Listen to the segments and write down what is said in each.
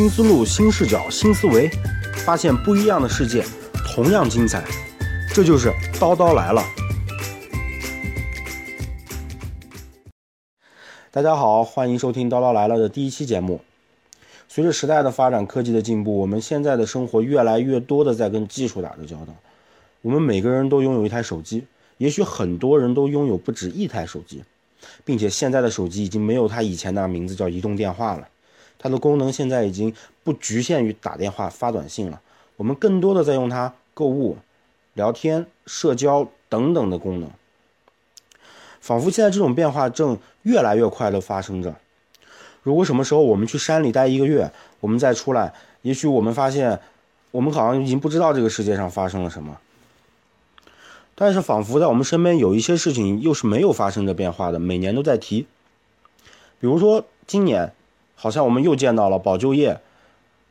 新思路、新视角、新思维，发现不一样的世界，同样精彩。这就是叨叨来了。大家好，欢迎收听叨叨来了的第一期节目。随着时代的发展，科技的进步，我们现在的生活越来越多的在跟技术打着交道。我们每个人都拥有一台手机，也许很多人都拥有不止一台手机，并且现在的手机已经没有它以前那名字叫移动电话了。它的功能现在已经不局限于打电话、发短信了，我们更多的在用它购物、聊天、社交等等的功能。仿佛现在这种变化正越来越快的发生着。如果什么时候我们去山里待一个月，我们再出来，也许我们发现，我们好像已经不知道这个世界上发生了什么。但是仿佛在我们身边有一些事情又是没有发生着变化的，每年都在提。比如说今年，好像我们又见到了保就业、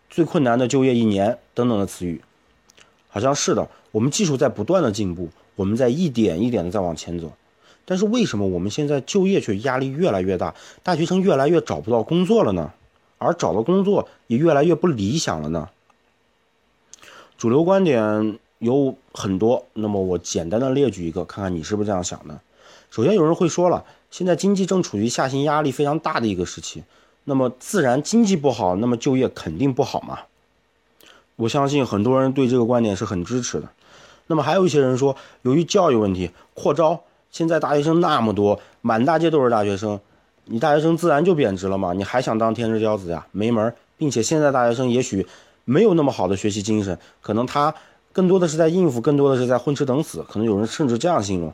最困难的就业一年等等的词语。好像是的，我们技术在不断的进步，我们在一点一点的在往前走。但是为什么我们现在就业却压力越来越大，大学生越来越找不到工作了呢？而找到工作也越来越不理想了呢？主流观点有很多，那么我简单的列举一个，看看你是不是这样想的。首先有人会说了，现在经济正处于下行压力非常大的一个时期，那么自然经济不好，那么就业肯定不好嘛。我相信很多人对这个观点是很支持的。那么还有一些人说，由于教育问题扩招。现在大学生那么多，满大街都是大学生，你大学生自然就贬值了嘛？你还想当天之骄子呀？没门儿！并且现在大学生也许没有那么好的学习精神，可能他更多的是在应付，更多的是在混吃等死。可能有人甚至这样形容。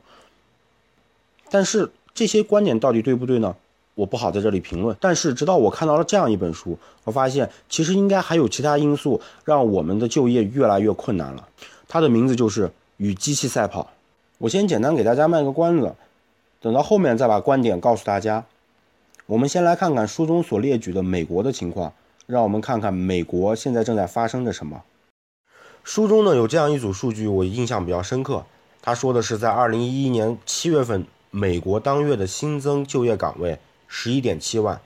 但是这些观点到底对不对呢？我不好在这里评论。但是直到我看到了这样一本书，我发现其实应该还有其他因素让我们的就业越来越困难了。它的名字就是与机器赛跑。我先简单给大家卖个关子，等到后面再把观点告诉大家。我们先来看看书中所列举的美国的情况，让我们看看美国现在正在发生着什么。书中呢有这样一组数据，我印象比较深刻。他说的是在二零一一年七月份，美国当月的新增就业岗位十一点七万，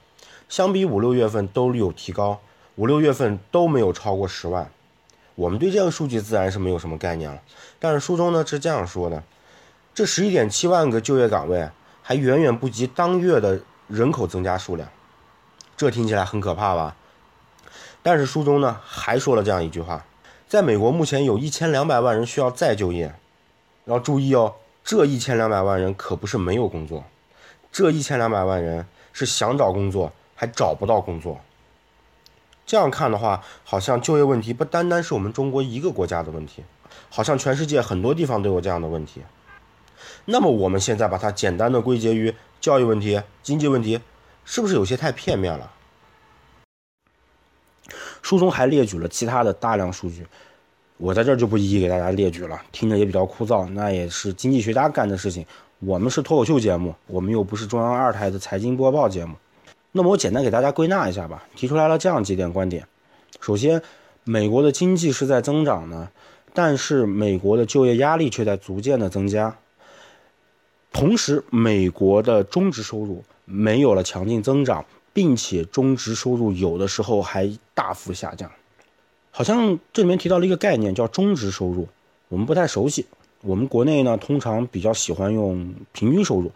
相比五六月份都有提高，五六月份都没有超过十万。我们对这个数据自然是没有什么概念了，但是书中呢是这样说的。这十一点七万个就业岗位还远远不及当月的人口增加数量，这听起来很可怕吧？但是书中呢还说了这样一句话：在美国目前有一千两百万人需要再就业，要注意哦，这一千两百万人可不是没有工作，这一千两百万人是想找工作还找不到工作。这样看的话，好像就业问题不单单是我们中国一个国家的问题，好像全世界很多地方都有这样的问题。那么我们现在把它简单的归结于教育问题、经济问题，是不是有些太片面了？书中还列举了其他的大量数据，我在这儿就不一一给大家列举了，听着也比较枯燥。那也是经济学家干的事情，我们是脱口秀节目，我们又不是中央二台的财经播报节目。那么我简单给大家归纳一下吧，提出来了这样几点观点：首先，美国的经济是在增长的，但是美国的就业压力却在逐渐的增加。同时，美国的中值收入没有了强劲增长，并且中值收入有的时候还大幅下降。好像这里面提到了一个概念，叫中值收入，我们不太熟悉。我们国内呢，通常比较喜欢用平均收入。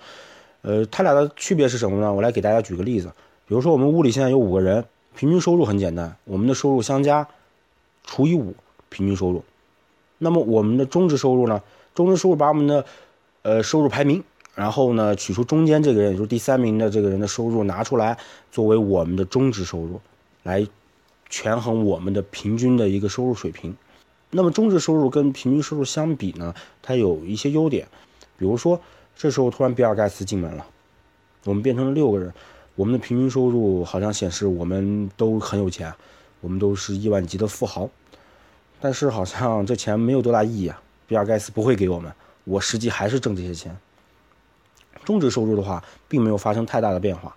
呃，它俩的区别是什么呢？我来给大家举个例子。比如说，我们屋里现在有五个人，平均收入很简单，我们的收入相加除以五，平均收入。那么我们的中值收入呢？中值收入把我们的呃，收入排名，然后呢，取出中间这个人，也就是第三名的这个人的收入拿出来，作为我们的中值收入，来权衡我们的平均的一个收入水平。那么中值收入跟平均收入相比呢，它有一些优点，比如说这时候突然比尔盖茨进门了，我们变成了六个人，我们的平均收入好像显示我们都很有钱，我们都是亿万级的富豪，但是好像这钱没有多大意义啊，比尔盖茨不会给我们。我实际还是挣这些钱，中值收入的话，并没有发生太大的变化，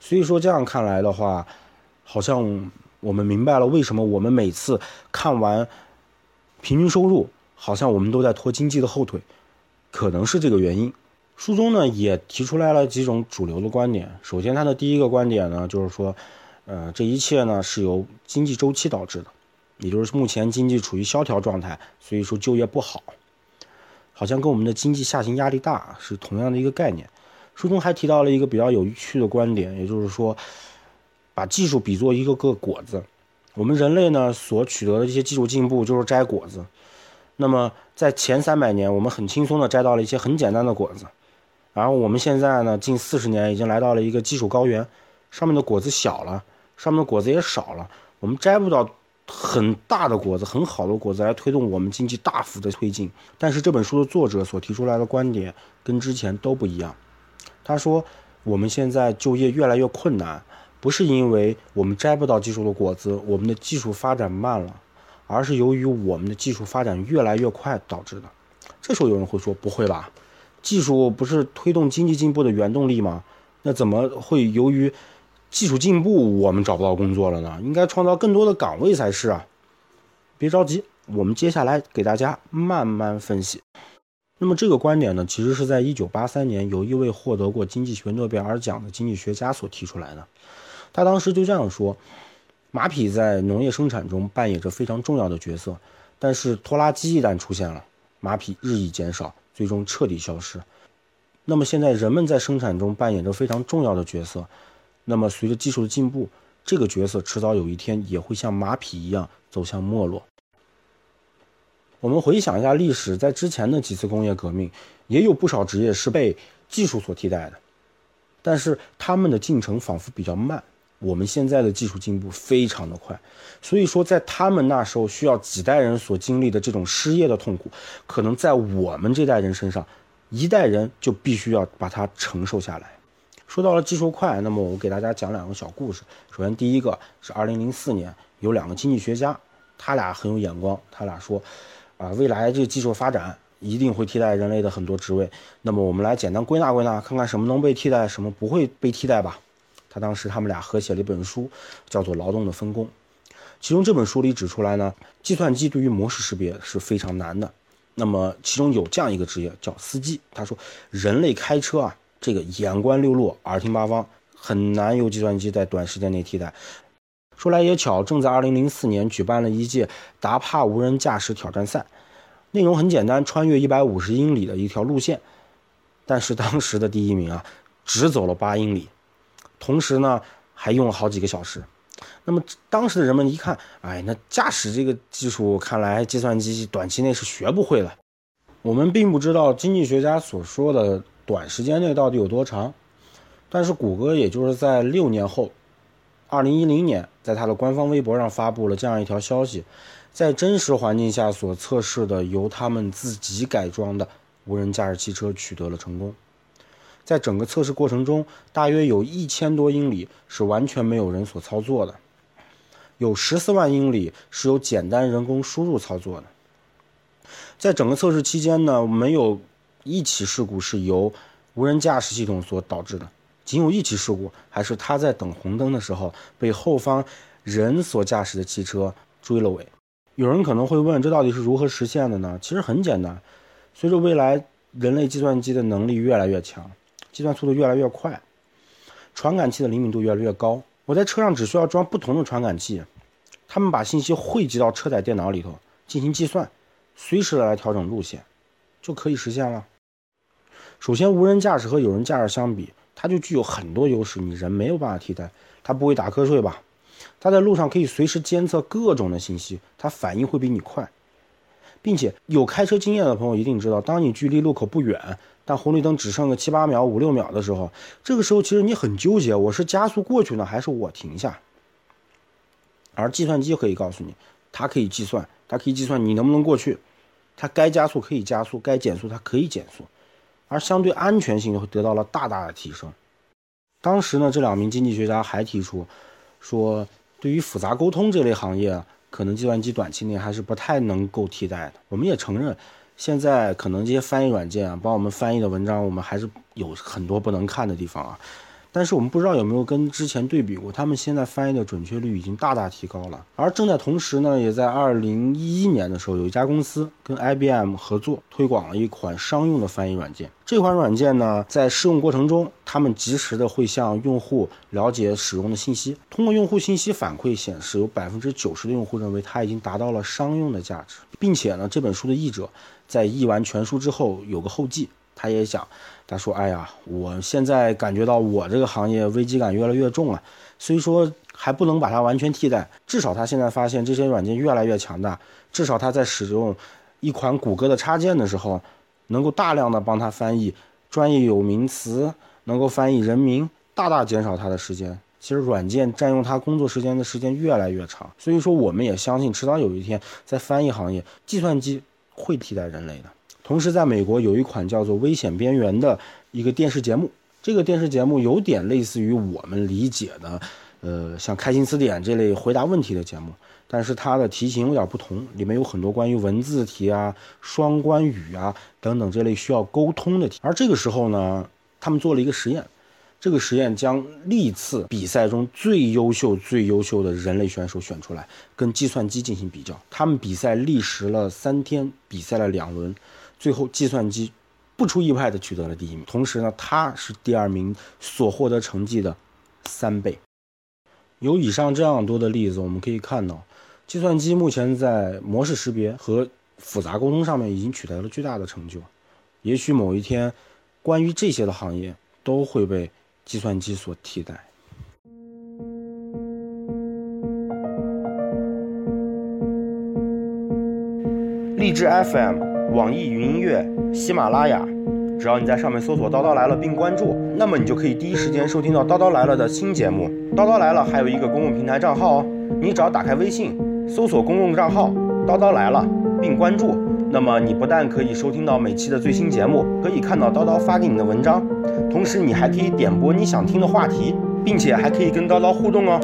所以说这样看来的话，好像我们明白了为什么我们每次看完平均收入，好像我们都在拖经济的后腿，可能是这个原因。书中呢也提出来了几种主流的观点，首先他的第一个观点呢就是说，呃，这一切呢是由经济周期导致的，也就是目前经济处于萧条状态，所以说就业不好，好像跟我们的经济下行压力大是同样的一个概念。书中还提到了一个比较有趣的观点，也就是说，把技术比作一个个果子，我们人类呢所取得的这些技术进步就是摘果子。那么在前三百年，我们很轻松的摘到了一些很简单的果子，然后我们现在呢近四十年已经来到了一个技术高原，上面的果子小了。上面的果子也少了，我们摘不到很大的果子、很好的果子来推动我们经济大幅的推进。但是这本书的作者所提出来的观点跟之前都不一样。他说，我们现在就业越来越困难，不是因为我们摘不到技术的果子，我们的技术发展慢了，而是由于我们的技术发展越来越快导致的。这时候有人会说，不会吧？技术不是推动经济进步的原动力吗？那怎么会由于？技术进步，我们找不到工作了呢，应该创造更多的岗位才是啊！别着急，我们接下来给大家慢慢分析。那么这个观点呢，其实是在1983年有一位获得过经济学诺贝尔奖的经济学家所提出来的。他当时就这样说：马匹在农业生产中扮演着非常重要的角色，但是拖拉机一旦出现了，马匹日益减少，最终彻底消失。那么现在人们在生产中扮演着非常重要的角色。那么，随着技术的进步，这个角色迟早有一天也会像马匹一样走向没落。我们回想一下历史，在之前的几次工业革命，也有不少职业是被技术所替代的，但是他们的进程仿佛比较慢。我们现在的技术进步非常的快，所以说在他们那时候需要几代人所经历的这种失业的痛苦，可能在我们这代人身上，一代人就必须要把它承受下来。说到了技术快，那么我给大家讲两个小故事。首先，第一个是2004年，有两个经济学家，他俩很有眼光，他俩说，啊，未来这个技术发展一定会替代人类的很多职位。那么我们来简单归纳归纳，看看什么能被替代，什么不会被替代吧。他当时他们俩合写了一本书，叫做《劳动的分工》。其中这本书里指出来呢，计算机对于模式识别是非常难的。那么其中有这样一个职业叫司机，他说，人类开车啊。这个眼观六路，耳听八方，很难由计算机在短时间内替代。说来也巧，正在2004年举办了一届达帕无人驾驶挑战赛，内容很简单，穿越150英里的一条路线。但是当时的第一名啊，只走了八英里，同时呢还用了好几个小时。那么当时的人们一看，哎，那驾驶这个技术，看来计算机短期内是学不会了。我们并不知道经济学家所说的。短时间内到底有多长？但是谷歌也就是在六年后，二零一零年，在它的官方微博上发布了这样一条消息：在真实环境下所测试的由他们自己改装的无人驾驶汽车取得了成功。在整个测试过程中，大约有一千多英里是完全没有人所操作的，有十四万英里是由简单人工输入操作的。在整个测试期间呢，没有。一起事故是由无人驾驶系统所导致的，仅有一起事故，还是他在等红灯的时候被后方人所驾驶的汽车追了尾。有人可能会问，这到底是如何实现的呢？其实很简单，随着未来人类计算机的能力越来越强，计算速度越来越快，传感器的灵敏度越来越高，我在车上只需要装不同的传感器，他们把信息汇集到车载电脑里头进行计算，随时来调整路线，就可以实现了。首先，无人驾驶和有人驾驶相比，它就具有很多优势，你人没有办法替代。它不会打瞌睡吧？它在路上可以随时监测各种的信息，它反应会比你快，并且有开车经验的朋友一定知道，当你距离路口不远，但红绿灯只剩个七八秒、五六秒的时候，这个时候其实你很纠结，我是加速过去呢，还是我停下？而计算机可以告诉你，它可以计算，它可以计算你能不能过去，它该加速可以加速，该减速它可以减速。而相对安全性会得到了大大的提升。当时呢，这两名经济学家还提出，说对于复杂沟通这类行业，可能计算机短期内还是不太能够替代的。我们也承认，现在可能这些翻译软件啊，帮我们翻译的文章，我们还是有很多不能看的地方啊。但是我们不知道有没有跟之前对比过，他们现在翻译的准确率已经大大提高了。而正在同时呢，也在二零一一年的时候，有一家公司跟 IBM 合作推广了一款商用的翻译软件。这款软件呢，在试用过程中，他们及时的会向用户了解使用的信息。通过用户信息反馈显示，有百分之九十的用户认为它已经达到了商用的价值，并且呢，这本书的译者在译完全书之后有个后记。他也想，他说：“哎呀，我现在感觉到我这个行业危机感越来越重了。虽说还不能把它完全替代，至少他现在发现这些软件越来越强大。至少他在使用一款谷歌的插件的时候，能够大量的帮他翻译专业有名词，能够翻译人名，大大减少他的时间。其实软件占用他工作时间的时间越来越长。所以说，我们也相信，迟早有一天，在翻译行业，计算机会替代人类的。”同时，在美国有一款叫做《危险边缘》的一个电视节目，这个电视节目有点类似于我们理解的，呃，像《开心词典》这类回答问题的节目，但是它的题型有点不同，里面有很多关于文字题啊、双关语啊等等这类需要沟通的题。而这个时候呢，他们做了一个实验，这个实验将历次比赛中最优秀、最优秀的人类选手选出来，跟计算机进行比较。他们比赛历时了三天，比赛了两轮。最后，计算机不出意外的取得了第一名。同时呢，他是第二名所获得成绩的三倍。有以上这样多的例子，我们可以看到，计算机目前在模式识别和复杂沟通上面已经取得了巨大的成就。也许某一天，关于这些的行业都会被计算机所替代。励志 FM。网易云音乐、喜马拉雅，只要你在上面搜索“叨叨来了”并关注，那么你就可以第一时间收听到“叨叨来了”的新节目。叨叨来了还有一个公共平台账号哦，你只要打开微信，搜索公共账号“叨叨来了”并关注，那么你不但可以收听到每期的最新节目，可以看到叨叨发给你的文章，同时你还可以点播你想听的话题，并且还可以跟叨叨互动哦。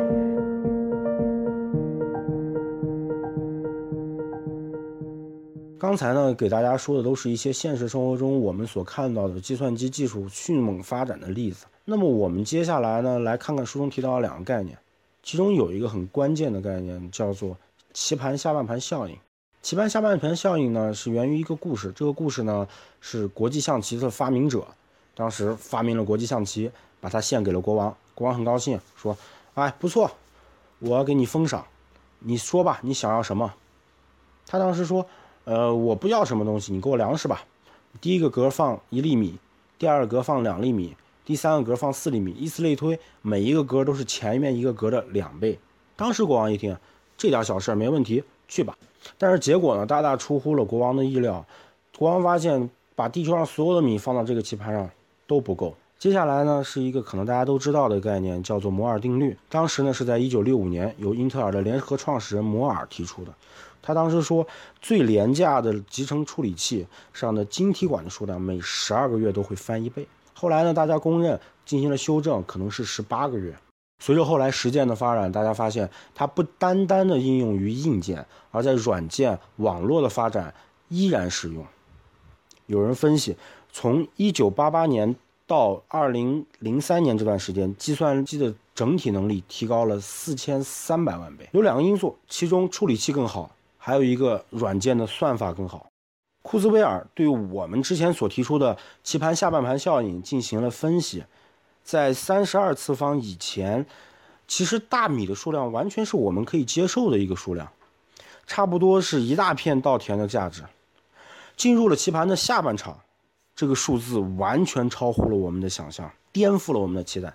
刚才呢，给大家说的都是一些现实生活中我们所看到的计算机技术迅猛发展的例子。那么我们接下来呢，来看看书中提到的两个概念，其中有一个很关键的概念，叫做棋盘下半盘效应。棋盘下半盘效应呢，是源于一个故事。这个故事呢，是国际象棋的发明者，当时发明了国际象棋，把它献给了国王。国王很高兴，说：“哎，不错，我要给你封赏，你说吧，你想要什么？”他当时说。呃，我不要什么东西，你给我粮食吧。第一个格放一粒米，第二个格放两粒米，第三个格放四粒米，以此类推，每一个格都是前面一个格的两倍。当时国王一听，这点小事没问题，去吧。但是结果呢，大大出乎了国王的意料。国王发现，把地球上所有的米放到这个棋盘上都不够。接下来呢，是一个可能大家都知道的概念，叫做摩尔定律。当时呢，是在一九六五年由英特尔的联合创始人摩尔提出的。他当时说，最廉价的集成处理器上的晶体管的数量每十二个月都会翻一倍。后来呢，大家公认进行了修正，可能是十八个月。随着后来实践的发展，大家发现它不单单的应用于硬件，而在软件、网络的发展依然适用。有人分析，从一九八八年到二零零三年这段时间，计算机的整体能力提高了四千三百万倍。有两个因素，其中处理器更好。还有一个软件的算法更好。库兹韦尔对我们之前所提出的棋盘下半盘效应进行了分析，在三十二次方以前，其实大米的数量完全是我们可以接受的一个数量，差不多是一大片稻田的价值。进入了棋盘的下半场，这个数字完全超乎了我们的想象，颠覆了我们的期待。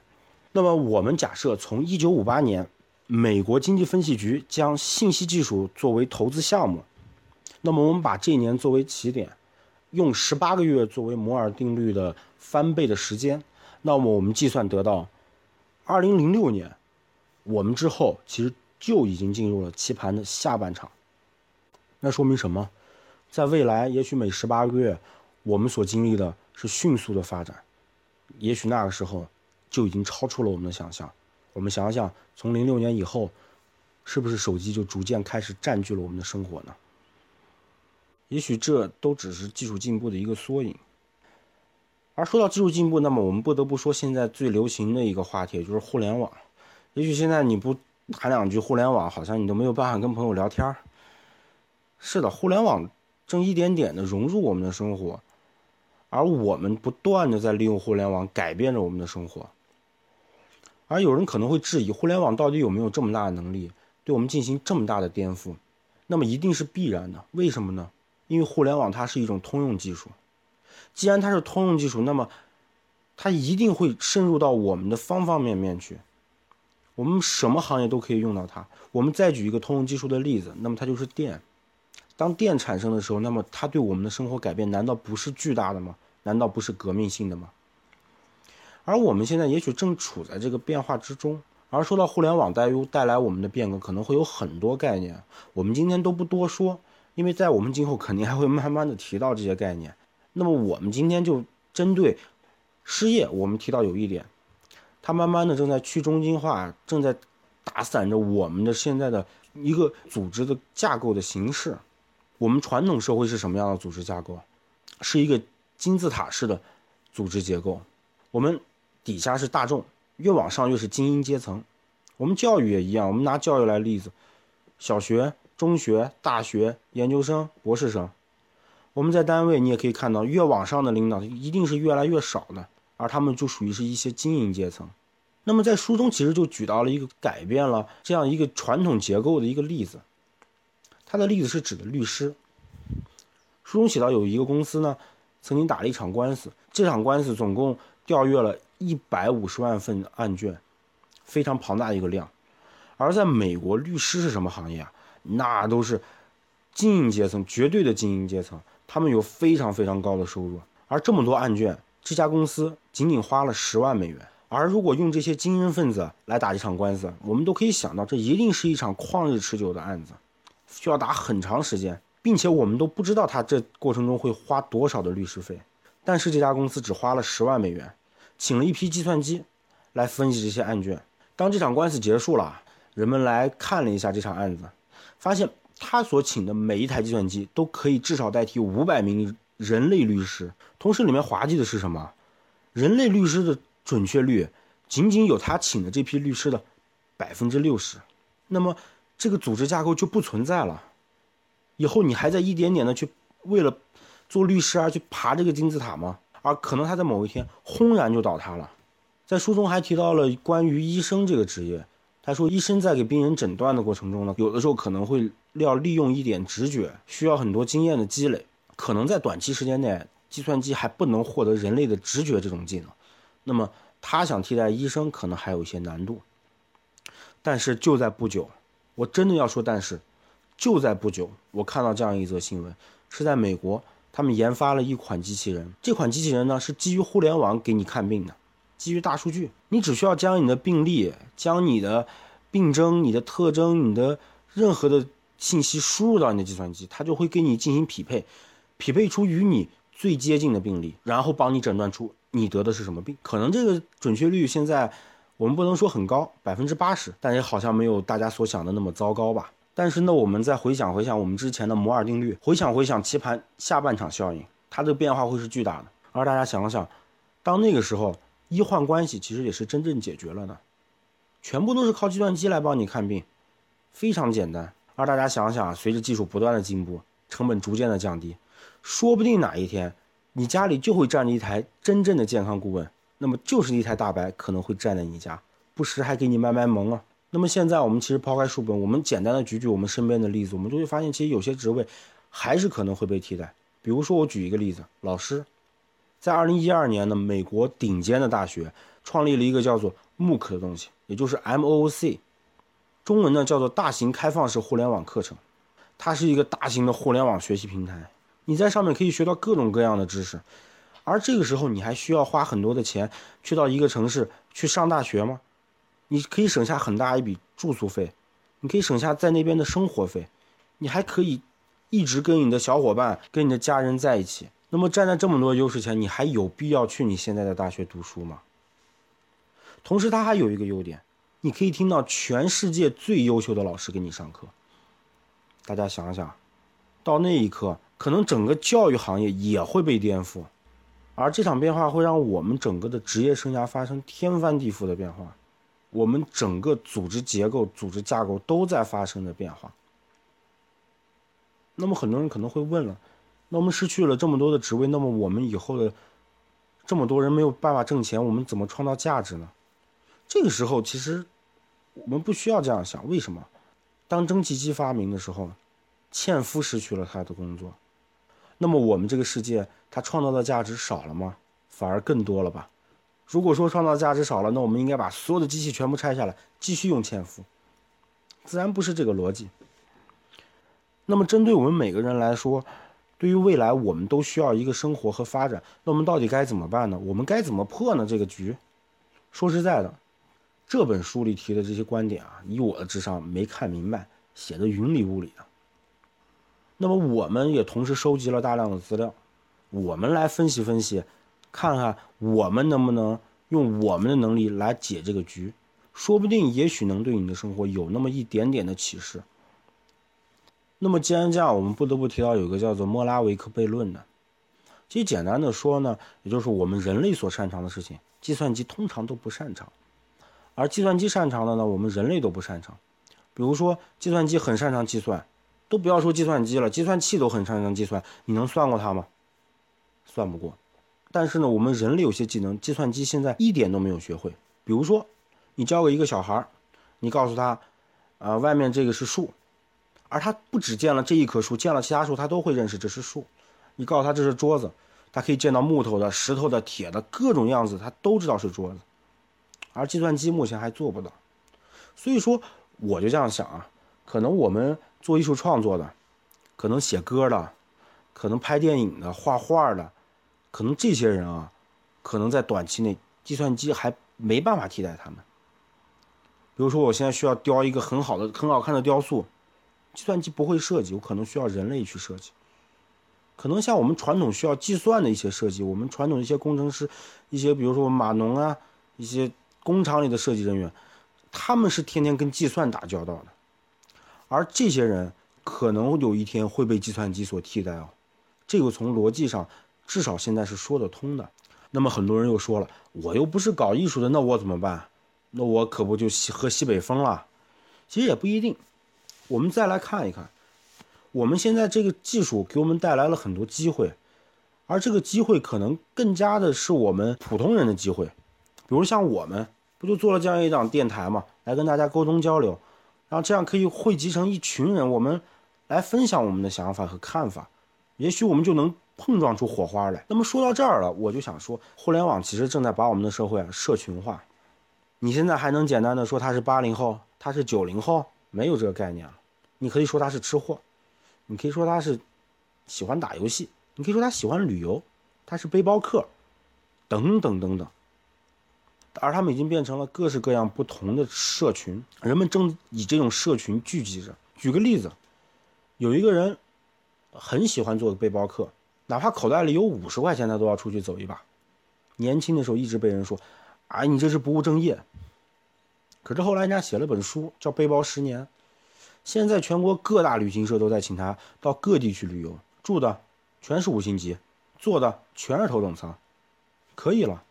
那么我们假设从一九五八年。美国经济分析局将信息技术作为投资项目，那么我们把这一年作为起点，用十八个月作为摩尔定律的翻倍的时间，那么我们计算得到，二零零六年，我们之后其实就已经进入了棋盘的下半场。那说明什么？在未来，也许每十八个月，我们所经历的是迅速的发展，也许那个时候就已经超出了我们的想象。我们想想，从零六年以后，是不是手机就逐渐开始占据了我们的生活呢？也许这都只是技术进步的一个缩影。而说到技术进步，那么我们不得不说现在最流行的一个话题就是互联网。也许现在你不谈两句互联网，好像你都没有办法跟朋友聊天儿。是的，互联网正一点点的融入我们的生活，而我们不断的在利用互联网改变着我们的生活。而有人可能会质疑，互联网到底有没有这么大的能力，对我们进行这么大的颠覆？那么一定是必然的。为什么呢？因为互联网它是一种通用技术。既然它是通用技术，那么它一定会深入到我们的方方面面去。我们什么行业都可以用到它。我们再举一个通用技术的例子，那么它就是电。当电产生的时候，那么它对我们的生活改变难道不是巨大的吗？难道不是革命性的吗？而我们现在也许正处在这个变化之中。而说到互联网带又带来我们的变革，可能会有很多概念，我们今天都不多说，因为在我们今后肯定还会慢慢的提到这些概念。那么我们今天就针对失业，我们提到有一点，它慢慢的正在去中心化，正在打散着我们的现在的一个组织的架构的形式。我们传统社会是什么样的组织架构？是一个金字塔式的组织结构，我们底下是大众，越往上越是精英阶层。我们教育也一样，我们拿教育来例子，小学、中学、大学、研究生、博士生。我们在单位，你也可以看到，越往上的领导一定是越来越少的，而他们就属于是一些精英阶层。那么在书中其实就举到了一个改变了这样一个传统结构的一个例子，他的例子是指的律师。书中写到有一个公司呢，曾经打了一场官司，这场官司总共调阅了一百五十万份案卷，非常庞大的一个量。而在美国，律师是什么行业啊？那都是精英阶层，绝对的精英阶层。他们有非常非常高的收入，而这么多案卷，这家公司仅仅花了十万美元。而如果用这些精英分子来打这场官司，我们都可以想到，这一定是一场旷日持久的案子，需要打很长时间，并且我们都不知道他这过程中会花多少的律师费。但是这家公司只花了十万美元，请了一批计算机来分析这些案卷。当这场官司结束了，人们来看了一下这场案子，发现。他所请的每一台计算机都可以至少代替五百名人类律师。同时，里面滑稽的是什么？人类律师的准确率仅仅有他请的这批律师的百分之六十。那么，这个组织架构就不存在了。以后你还在一点点的去为了做律师而去爬这个金字塔吗？而可能他在某一天轰然就倒塌了。在书中还提到了关于医生这个职业。他说，医生在给病人诊断的过程中呢，有的时候可能会要利用一点直觉，需要很多经验的积累。可能在短期时间内，计算机还不能获得人类的直觉这种技能。那么，他想替代医生，可能还有一些难度。但是就在不久，我真的要说，但是就在不久，我看到这样一则新闻，是在美国，他们研发了一款机器人。这款机器人呢，是基于互联网给你看病的。基于大数据，你只需要将你的病例、将你的病征、你的特征、你的任何的信息输入到你的计算机，它就会给你进行匹配，匹配出与你最接近的病例，然后帮你诊断出你得的是什么病。可能这个准确率现在我们不能说很高，百分之八十，但也好像没有大家所想的那么糟糕吧。但是呢，我们再回想回想我们之前的摩尔定律，回想回想棋盘下半场效应，它的变化会是巨大的。而大家想想，当那个时候。医患关系其实也是真正解决了呢，全部都是靠计算机来帮你看病，非常简单。而大家想想，随着技术不断的进步，成本逐渐的降低，说不定哪一天你家里就会站着一台真正的健康顾问，那么就是一台大白可能会站在你家，不时还给你卖卖萌啊。那么现在我们其实抛开书本，我们简单的举举我们身边的例子，我们就会发现，其实有些职位还是可能会被替代。比如说，我举一个例子，老师。在二零一二年呢，美国顶尖的大学创立了一个叫做 MOOC 的东西，也就是 MOOC，中文呢叫做大型开放式互联网课程。它是一个大型的互联网学习平台，你在上面可以学到各种各样的知识。而这个时候，你还需要花很多的钱去到一个城市去上大学吗？你可以省下很大一笔住宿费，你可以省下在那边的生活费，你还可以一直跟你的小伙伴、跟你的家人在一起。那么站在这么多优势前，你还有必要去你现在的大学读书吗？同时，它还有一个优点，你可以听到全世界最优秀的老师给你上课。大家想想，到那一刻，可能整个教育行业也会被颠覆。而这场变化会让我们整个的职业生涯发生天翻地覆的变化，我们整个组织结构、组织架构都在发生着变化。那么很多人可能会问了，那我们失去了这么多的职位，那么我们以后的这么多人没有办法挣钱，我们怎么创造价值呢？这个时候其实我们不需要这样想，为什么？当蒸汽机发明的时候，纤夫失去了他的工作。那么我们这个世界，他创造的价值少了吗？反而更多了吧？如果说创造价值少了，那我们应该把所有的机器全部拆下来，继续用纤夫。自然不是这个逻辑。那么针对我们每个人来说，对于未来我们都需要一个生活和发展，那我们到底该怎么办呢？我们该怎么破呢？这个局？说实在的，这本书里提的这些观点啊，以我的智商没看明白，写的云里雾里的。那么我们也同时收集了大量的资料，我们来分析分析，看看我们能不能用我们的能力来解这个局，说不定也许能对你的生活有那么一点点的启示。那么既然这样，我们不得不提到有个叫做莫拉维克悖论的。其实简单的说呢，也就是我们人类所擅长的事情，计算机通常都不擅长，而计算机擅长的呢，我们人类都不擅长。比如说，计算机很擅长计算。都不要说计算机了，计算器都很擅长计算，你能算过它吗？算不过。但是呢，我们人类有些技能，计算机现在一点都没有学会。比如说，你教给一个小孩儿你告诉他，呃，外面这个是树，而他不只见了这一棵树，见了其他树，他都会认识这是树。你告诉他这是桌子，他可以见到木头的、石头的、铁的各种样子，他都知道是桌子。而计算机目前还做不到。所以说，我就这样想啊，可能我们。做艺术创作的，可能写歌的，可能拍电影的、画画的，可能这些人啊，可能在短期内计算机还没办法替代他们。比如说，我现在需要雕一个很好的、很好看的雕塑，计算机不会设计，我可能需要人类去设计。可能像我们传统需要计算的一些设计，我们传统一些工程师，一些比如说码农啊，一些工厂里的设计人员，他们是天天跟计算打交道的。而这些人可能有一天会被计算机所替代哦，这个从逻辑上至少现在是说得通的。那么很多人又说了，我又不是搞艺术的，那我怎么办？那我可不就西喝西北风了？其实也不一定。我们再来看一看，我们现在这个技术给我们带来了很多机会，而这个机会可能更加的是我们普通人的机会。比如像我们不就做了这样一档电台嘛，来跟大家沟通交流。然后这样可以汇集成一群人，我们来分享我们的想法和看法，也许我们就能碰撞出火花来。那么说到这儿了，我就想说，互联网其实正在把我们的社会啊社群化。你现在还能简单的说他是八零后，他是九零后，没有这个概念了。你可以说他是吃货，你可以说他是喜欢打游戏，你可以说他喜欢旅游，他是背包客，等等等等。而他们已经变成了各式各样不同的社群，人们正以这种社群聚集着。举个例子，有一个人很喜欢做背包客，哪怕口袋里有五十块钱，他都要出去走一把。年轻的时候一直被人说：“哎，你这是不务正业。”可是后来人家写了本书，叫《背包十年》，现在全国各大旅行社都在请他到各地去旅游，住的全是五星级，坐的全是头等舱，可以了。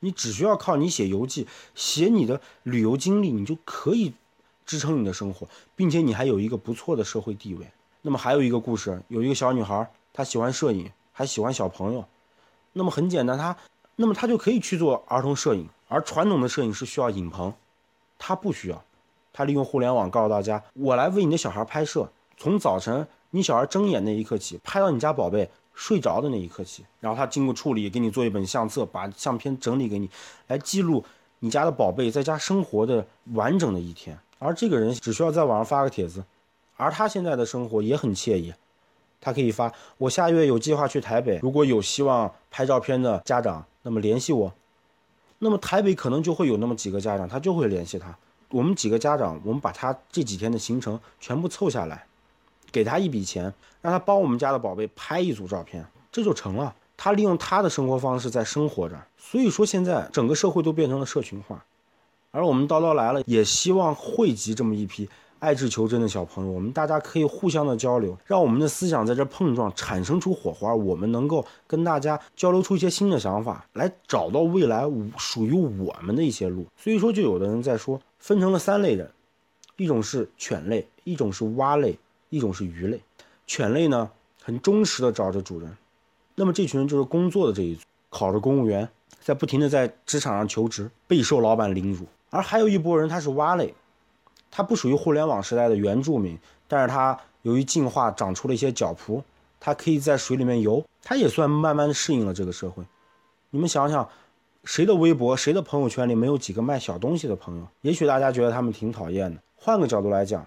你只需要靠你写游记，写你的旅游经历，你就可以支撑你的生活，并且你还有一个不错的社会地位。那么还有一个故事，有一个小女孩，他喜欢摄影，还喜欢小朋友。那么很简单，他，那么他就可以去做儿童摄影。而传统的摄影师需要影棚，他不需要，他利用互联网告诉大家，我来为你的小孩拍摄，从早晨你小孩睁眼那一刻起，拍到你家宝贝。睡着的那一刻起，然后他经过处理，给你做一本相册，把相片整理给你，来记录你家的宝贝在家生活的完整的一天。而这个人只需要在网上发个帖子，而他现在的生活也很惬意，他可以发：我下月有计划去台北，如果有希望拍照片的家长，那么联系我。那么台北可能就会有那么几个家长，他就会联系他。我们几个家长，我们把他这几天的行程全部凑下来。给他一笔钱，让他帮我们家的宝贝拍一组照片，这就成了。他利用他的生活方式在生活着。所以说，现在整个社会都变成了社群化，而我们叨叨来了，也希望汇集这么一批爱智求真的小朋友，我们大家可以互相的交流，让我们的思想在这碰撞，产生出火花，我们能够跟大家交流出一些新的想法，来找到未来属于我们的一些路。所以说，就有的人在说，分成了三类人，一种是犬类，一种是蛙类，一种是鱼类。犬类呢，很忠实的找着主人，那么这群人就是工作的这一组，考着公务员，在不停的在职场上求职，备受老板凌辱。而还有一波人，他是蛙类。它不属于互联网时代的原住民，但是它由于进化长出了一些脚蹼，它可以在水里面游，它也算慢慢适应了这个社会。你们想想，谁的微博、谁的朋友圈里没有几个卖小东西的朋友？也许大家觉得他们挺讨厌的。换个角度来讲，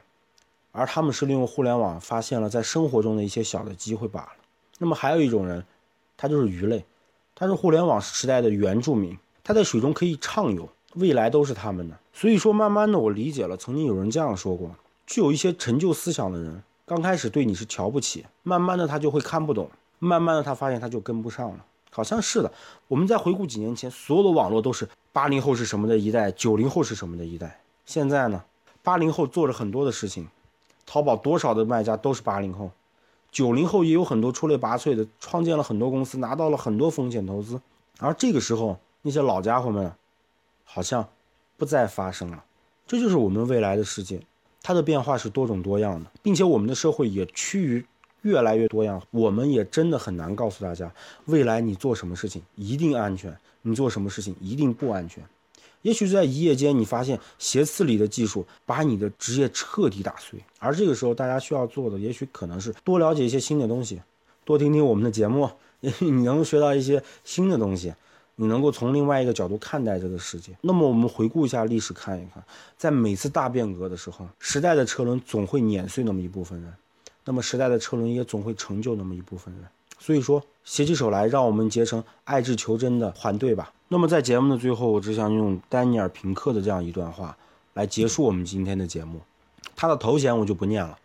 而他们是利用互联网发现了在生活中的一些小的机会罢了。那么还有一种人，他就是鱼类，他是互联网时代的原住民，他在水中可以畅游。未来都是他们的，所以说慢慢的我理解了。曾经有人这样说过，具有一些陈旧思想的人，刚开始对你是瞧不起，慢慢的他就会看不懂，慢慢的他发现他就跟不上了。好像是的。我们再回顾几年前，所有的网络都是八零后是什么的一代，九零后是什么的一代。现在呢，八零后做着很多的事情，淘宝多少的卖家都是八零后，九零后也有很多出类拔萃的，创建了很多公司，拿到了很多风险投资。而这个时候，那些老家伙们。好像不再发生了，这就是我们未来的世界，它的变化是多种多样的，并且我们的社会也趋于越来越多样。我们也真的很难告诉大家，未来你做什么事情一定安全，你做什么事情一定不安全。也许在一夜间，你发现斜刺里的技术把你的职业彻底打碎，而这个时候大家需要做的，也许可能是多了解一些新的东西，多听听我们的节目，也 许你能学到一些新的东西。你能够从另外一个角度看待这个世界。那么我们回顾一下历史，看一看，在每次大变革的时候，时代的车轮总会碾碎那么一部分人，那么时代的车轮也总会成就那么一部分人。所以说，携起手来，让我们结成爱智求真的团队吧。那么在节目的最后，我只想用丹尼尔·平克的这样一段话来结束我们今天的节目。他的头衔我就不念了，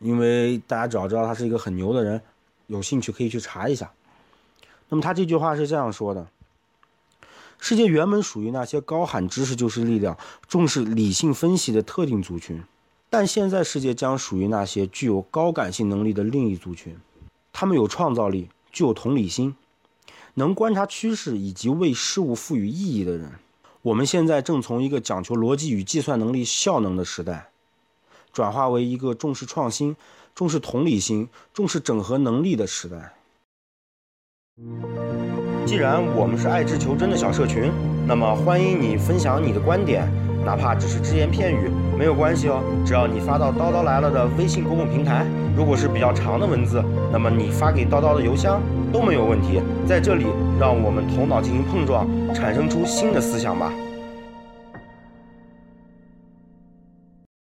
因为大家只要知道他是一个很牛的人，有兴趣可以去查一下。那么他这句话是这样说的。世界原本属于那些高喊“知识就是力量”、重视理性分析的特定族群，但现在世界将属于那些具有高感性能力的另一族群。他们有创造力，具有同理心，能观察趋势以及为事物赋予意义的人。我们现在正从一个讲求逻辑与计算能力效能的时代，转化为一个重视创新、重视同理心、重视整合能力的时代。既然我们是爱智求真的小社群，那么欢迎你分享你的观点，哪怕只是只言片语，没有关系哦。只要你发到叨叨来了的微信公共平台，如果是比较长的文字，那么你发给叨叨的邮箱都没有问题。在这里，让我们头脑进行碰撞，产生出新的思想吧。